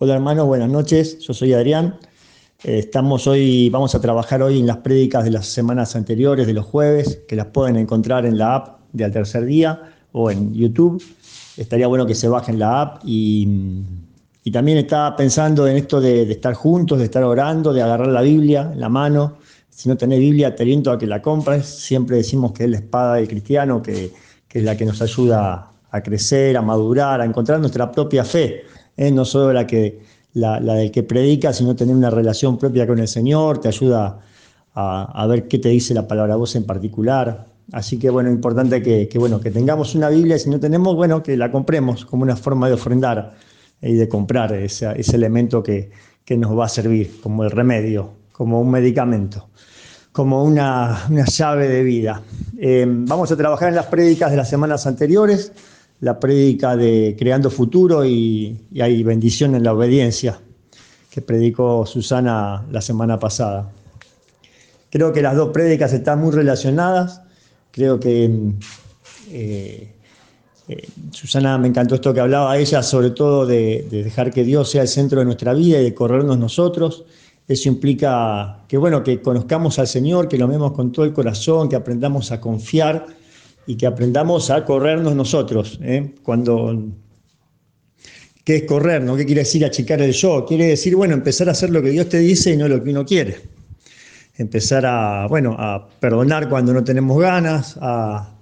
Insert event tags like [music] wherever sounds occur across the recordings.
Hola hermanos, buenas noches. Yo soy Adrián. Eh, estamos hoy, vamos a trabajar hoy en las prédicas de las semanas anteriores, de los jueves, que las pueden encontrar en la app de Al Tercer Día o en YouTube. Estaría bueno que se bajen la app y, también estaba pensando en esto de, estar juntos, de estar orando, de agarrar la Biblia en la mano. Si no tenés Biblia, te aliento a que la compres. Siempre decimos que es la espada del cristiano, que, que es la que nos ayuda a crecer, a madurar, a encontrar nuestra propia fe ¿eh? no solo la, que, la, del que predica, sino tener una relación propia con el Señor, te ayuda a, ver qué te dice la palabra voz en particular. Así que bueno, importante que, bueno, que tengamos una Biblia, si no tenemos, bueno, que la compremos como una forma de ofrendar y de comprar ese, elemento que, nos va a servir como el remedio, como un medicamento, como una, llave de vida. Eh, vamos a trabajar en las prédicas de las semanas anteriores la prédica de Creando Futuro y, hay bendición en la obediencia que predicó Susana la semana pasada. Creo que las dos prédicas están muy relacionadas. Creo que eh, eh, Susana me encantó esto que hablaba ella, sobre todo de, de, dejar que Dios sea el centro de nuestra vida y de corrernos nosotros. Eso implica que, bueno, que conozcamos al Señor, que lo amemos con todo el corazón, que aprendamos a confiar y que aprendamos a corrernos nosotros. ¿eh? Cuando, ¿Qué es correr? ¿no? ¿Qué quiere decir achicar el yo? Quiere decir, bueno, empezar a hacer lo que Dios te dice y no lo que uno quiere. Empezar a, bueno, a perdonar cuando no tenemos ganas, a,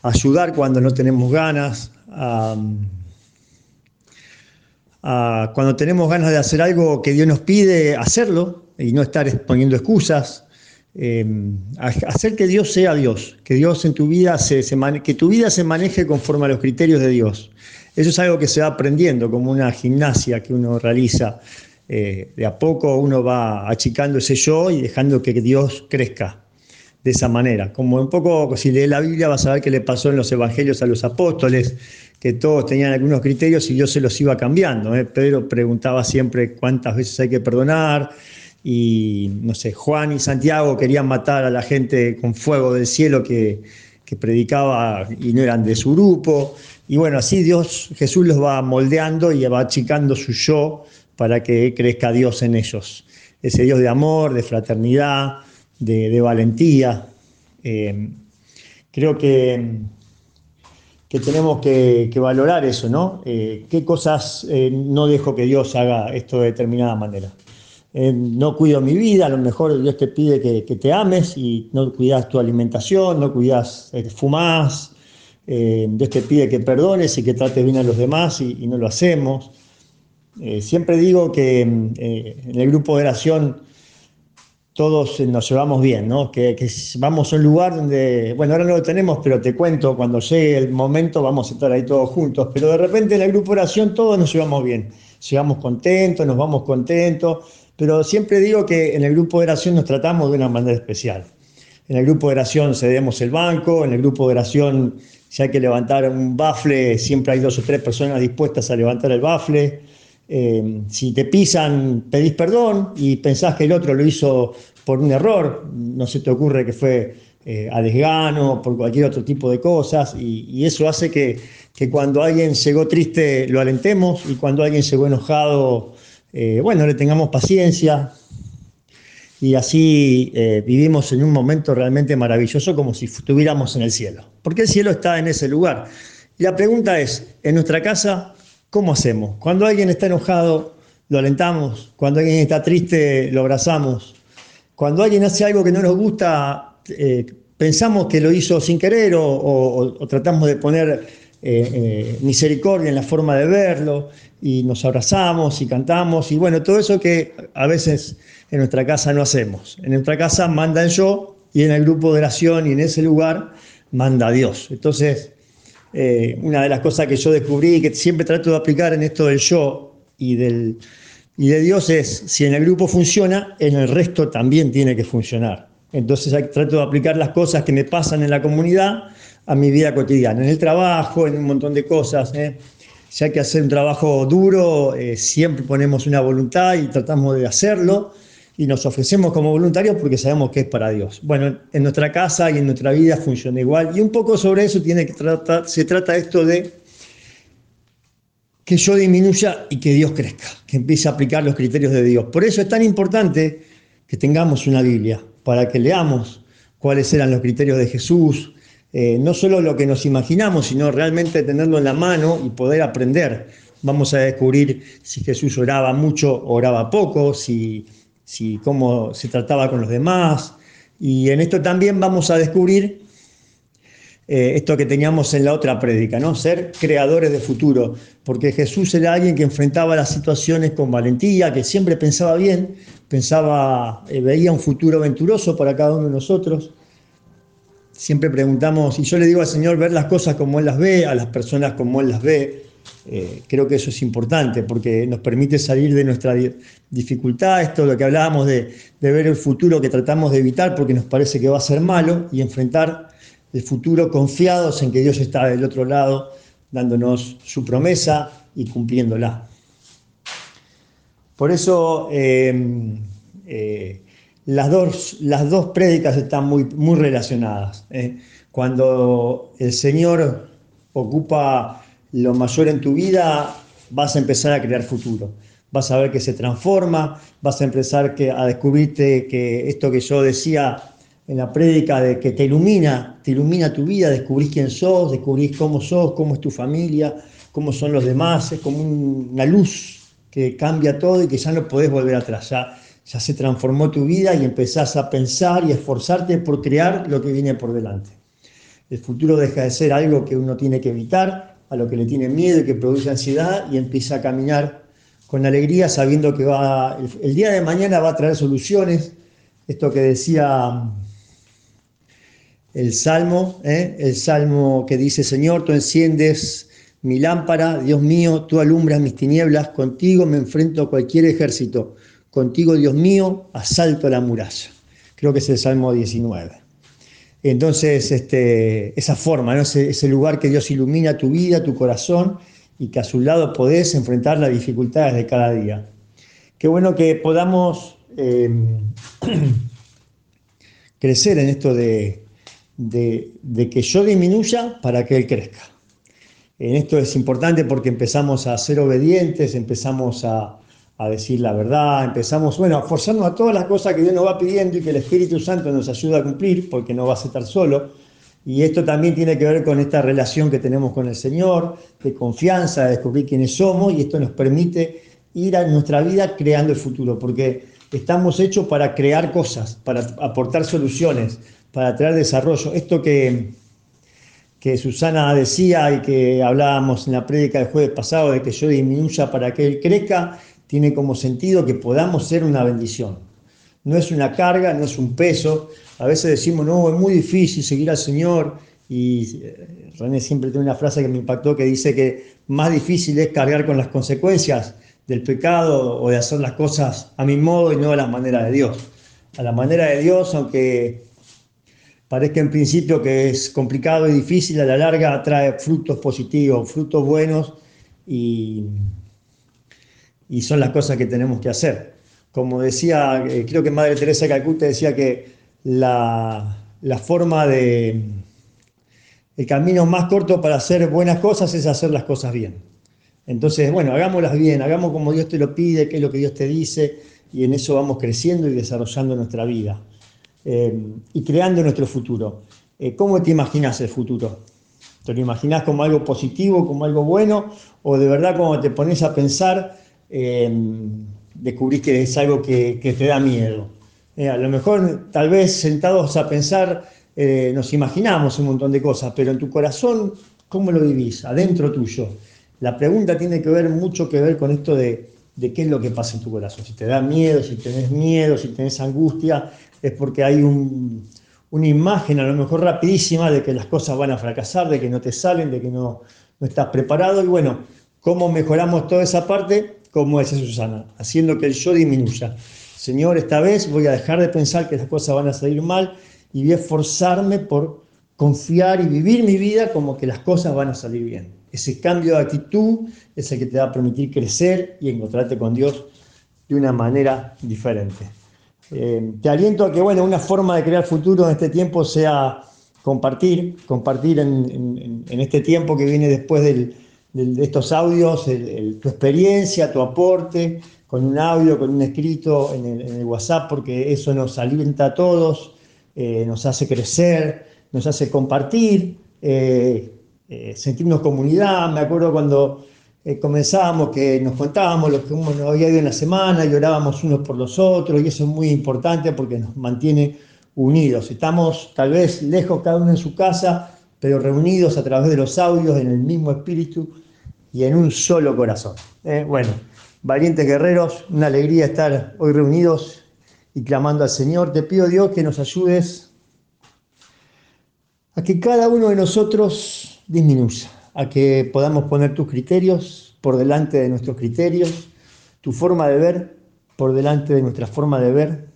ayudar cuando no tenemos ganas, a, cuando tenemos ganas de hacer algo que Dios nos pide, hacerlo y no estar poniendo excusas, Em, hacer que Dios sea Dios, que Dios en tu vida se, que tu vida se maneje conforme a los criterios de Dios. Eso es algo que se va aprendiendo, como una gimnasia que uno realiza. Eh, de a poco uno va achicando ese yo y dejando que Dios crezca de esa manera. Como un poco, si lees la Biblia vas a ver qué le pasó en los evangelios a los apóstoles, que todos tenían algunos criterios y Dios se los iba cambiando. ¿eh? Pedro preguntaba siempre cuántas veces hay que perdonar, y no sé, Juan y Santiago querían matar a la gente con fuego del cielo que, predicaba y no eran de su grupo. Y bueno, así Dios, Jesús los va moldeando y va achicando su yo para que crezca Dios en ellos. Ese Dios de amor, de fraternidad, de, valentía. Eh, creo que, que tenemos que, valorar eso, ¿no? Eh, ¿Qué cosas eh, no dejo que Dios haga esto de determinada manera? Eh, no cuido mi vida, a lo mejor Dios te pide que, te ames y no cuidas tu alimentación, no cuidas, eh, fumás, eh, Dios te pide que perdones y que trates bien a los demás y, no lo hacemos. siempre digo que en el grupo de oración todos nos llevamos bien, ¿no? Que, que, vamos a un lugar donde, bueno, ahora no lo tenemos, pero te cuento, cuando llegue el momento vamos a estar ahí todos juntos, pero de repente en el grupo de oración todos nos llevamos bien, llegamos contentos, nos vamos contentos, pero siempre digo que en el grupo de oración nos tratamos de una manera especial. En el grupo de oración cedemos el banco, en el grupo de oración si hay que levantar un bafle, siempre hay dos o tres personas dispuestas a levantar el bafle. Eh, si te pisan, pedís perdón y pensás que el otro lo hizo por un error, no se te ocurre que fue eh, a desgano, por cualquier otro tipo de cosas, y, eso hace que, que, cuando alguien llegó triste lo alentemos y cuando alguien llegó enojado eh, bueno, le tengamos paciencia y así eh, vivimos en un momento realmente maravilloso como si estuviéramos en el cielo, porque el cielo está en ese lugar. Y la pregunta es, en nuestra casa, ¿cómo hacemos? Cuando alguien está enojado, lo alentamos, cuando alguien está triste, lo abrazamos, cuando alguien hace algo que no nos gusta, eh, pensamos que lo hizo sin querer o tratamos de poner eh, eh, misericordia en la forma de verlo, y nos abrazamos y cantamos, y bueno, todo eso que a veces en nuestra casa no hacemos. En nuestra casa manda el yo, y en el grupo de oración y en ese lugar manda Dios. Entonces, eh, una de las cosas que yo descubrí y que siempre trato de aplicar en esto del yo y, del, y de Dios es, si en el grupo funciona, en el resto también tiene que funcionar. Entonces trato de aplicar las cosas que me pasan en la comunidad a mi vida cotidiana, en el trabajo, en un montón de cosas. ¿eh? Si hay que hacer un trabajo duro, eh, siempre ponemos una voluntad y tratamos de hacerlo y nos ofrecemos como voluntarios porque sabemos que es para Dios. Bueno, en nuestra casa y en nuestra vida funciona igual y un poco sobre eso tiene que tratar, se trata esto de que yo disminuya y que Dios crezca, que empiece a aplicar los criterios de Dios. Por eso es tan importante que tengamos una Biblia, para que leamos cuáles eran los criterios de Jesús, eh, no solo lo que nos imaginamos, sino realmente tenerlo en la mano y poder aprender. Vamos a descubrir si Jesús oraba mucho, oraba poco, si, si cómo se trataba con los demás. Y en esto también vamos a descubrir eh, esto que teníamos en la otra prédica, ¿no? Ser creadores de futuro, porque Jesús era alguien que enfrentaba las situaciones con valentía, que siempre pensaba bien, pensaba, eh, veía un futuro venturoso para cada uno de nosotros. Siempre preguntamos, y yo le digo al Señor ver las cosas como Él las ve, a las personas como Él las ve. Eh, creo que eso es importante porque nos permite salir de nuestra dificultad, esto lo que hablábamos de ver el futuro que tratamos de evitar porque nos parece que va a ser malo y enfrentar el futuro confiados en que Dios está del otro lado, dándonos su promesa y cumpliéndola. Por eso em, eh, las, dos, las dos prédicas están muy, muy relacionadas. ¿eh? Cuando el Señor ocupa lo mayor en tu vida, vas a empezar a crear futuro. Vas a ver que se transforma, vas a empezar a descubrirte que esto que yo decía en la prédica de que te ilumina, te ilumina tu vida, descubrís quién sos, descubrís cómo sos, cómo es tu familia, cómo son los demás, es como una luz que cambia todo y que ya no podés volver atrás, ya, ya se transformó tu vida y empezás a pensar y esforzarte por crear lo que viene por delante. El futuro deja de ser algo que uno tiene que evitar, a lo que le tiene miedo y que produce ansiedad y empieza a caminar con alegría sabiendo que va, el día de mañana va a traer soluciones. Esto que decía el salmo, ¿eh? el salmo que dice, Señor, tú enciendes mi lámpara, Dios mío, tú alumbras mis tinieblas, contigo me enfrento a cualquier ejército, contigo, Dios mío, asalto la muralla. Creo que es el Salmo 19. Entonces, este, esa forma, ¿no? ese, lugar que Dios ilumina tu vida, tu corazón, y que a su lado podés enfrentar las dificultades de cada día. Qué bueno que podamos eh, [clears throat] crecer en esto de, de, que yo disminuya para que Él crezca. En esto es importante porque empezamos a ser obedientes, empezamos a, decir la verdad, empezamos, bueno, a forzarnos a todas las cosas que Dios nos va pidiendo y que el Espíritu Santo nos ayuda a cumplir, porque no vas a estar solo. Y esto también tiene que ver con esta relación que tenemos con el Señor, de confianza, de descubrir quiénes somos, y esto nos permite ir a nuestra vida creando el futuro, porque estamos hechos para crear cosas, para aportar soluciones, para traer desarrollo. Esto que, que Susana decía y que hablábamos en la prédica del jueves pasado de que yo disminuya para que Él crezca, tiene como sentido que podamos ser una bendición. No es una carga, no es un peso. A veces decimos, no, es muy difícil seguir al Señor. Y eh, René siempre tiene una frase que me impactó que dice que más difícil es cargar con las consecuencias del pecado o de hacer las cosas a mi modo y no a la manera de Dios. A la manera de Dios, aunque parezca en principio que es complicado y difícil, a la larga trae frutos positivos, frutos buenos y, y son las cosas que tenemos que hacer. Como decía, eh, creo que Madre Teresa de Calcuta decía que la, la forma de, el camino más corto para hacer buenas cosas es hacer las cosas bien. Entonces, bueno, hagámoslas bien, hagamos como Dios te lo pide, qué es lo que Dios te dice, y en eso vamos creciendo y desarrollando nuestra vida. Eh, y creando nuestro futuro. Eh, ¿Cómo te imaginas el futuro? ¿Te lo imaginas como algo positivo, como algo bueno? ¿O de verdad cuando te pones a pensar, eh, descubrís que es algo que, te da miedo? a lo mejor, tal vez sentados a pensar, nos imaginamos un montón de cosas, pero en tu corazón, ¿cómo lo vivís? Adentro tuyo. La pregunta tiene que ver mucho que ver con esto de, de qué es lo que pasa en tu corazón. Si te da miedo, si tenés miedo, si tenés angustia, es porque hay una imagen a lo mejor rapidísima de que las cosas van a fracasar, de que no te salen, de que no, no estás preparado. Y bueno, ¿cómo mejoramos toda esa parte? Como dice Susana, haciendo que el yo disminuya. Señor, esta vez voy a dejar de pensar que las cosas van a salir mal y voy a esforzarme por confiar y vivir mi vida como que las cosas van a salir bien. Ese cambio de actitud es el que te va a permitir crecer y encontrarte con Dios de una manera diferente. Eh, te aliento a que, bueno, una forma de crear futuro en este tiempo sea compartir, compartir en, este tiempo que viene después de, estos audios, tu experiencia, tu aporte, con un audio, con un escrito en el, WhatsApp, porque eso nos alimenta a todos, eh, nos hace crecer, nos hace compartir, eh, sentirnos comunidad. Me acuerdo cuando comenzábamos que nos contábamos lo que había ido en la semana y orábamos unos por los otros, y eso es muy importante porque nos mantiene unidos. Estamos tal vez lejos cada uno en su casa, pero reunidos a través de los audios en el mismo espíritu y en un solo corazón. Eh, bueno, valientes guerreros, una alegría estar hoy reunidos y clamando al Señor. Te pido Dios que nos ayudes a que cada uno de nosotros disminuya, a que podamos poner tus criterios por delante de nuestros criterios, tu forma de ver por delante de nuestra forma de ver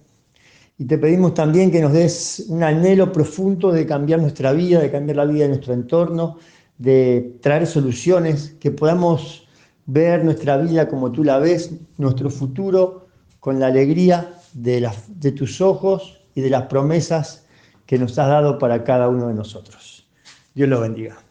y te pedimos también que nos des un anhelo profundo de cambiar nuestra vida, de cambiar la vida de nuestro entorno, de traer soluciones, que podamos ver nuestra vida como tú la ves, nuestro futuro con la alegría de, tus ojos y de las promesas que nos has dado para cada uno de nosotros. Dios lo bendiga.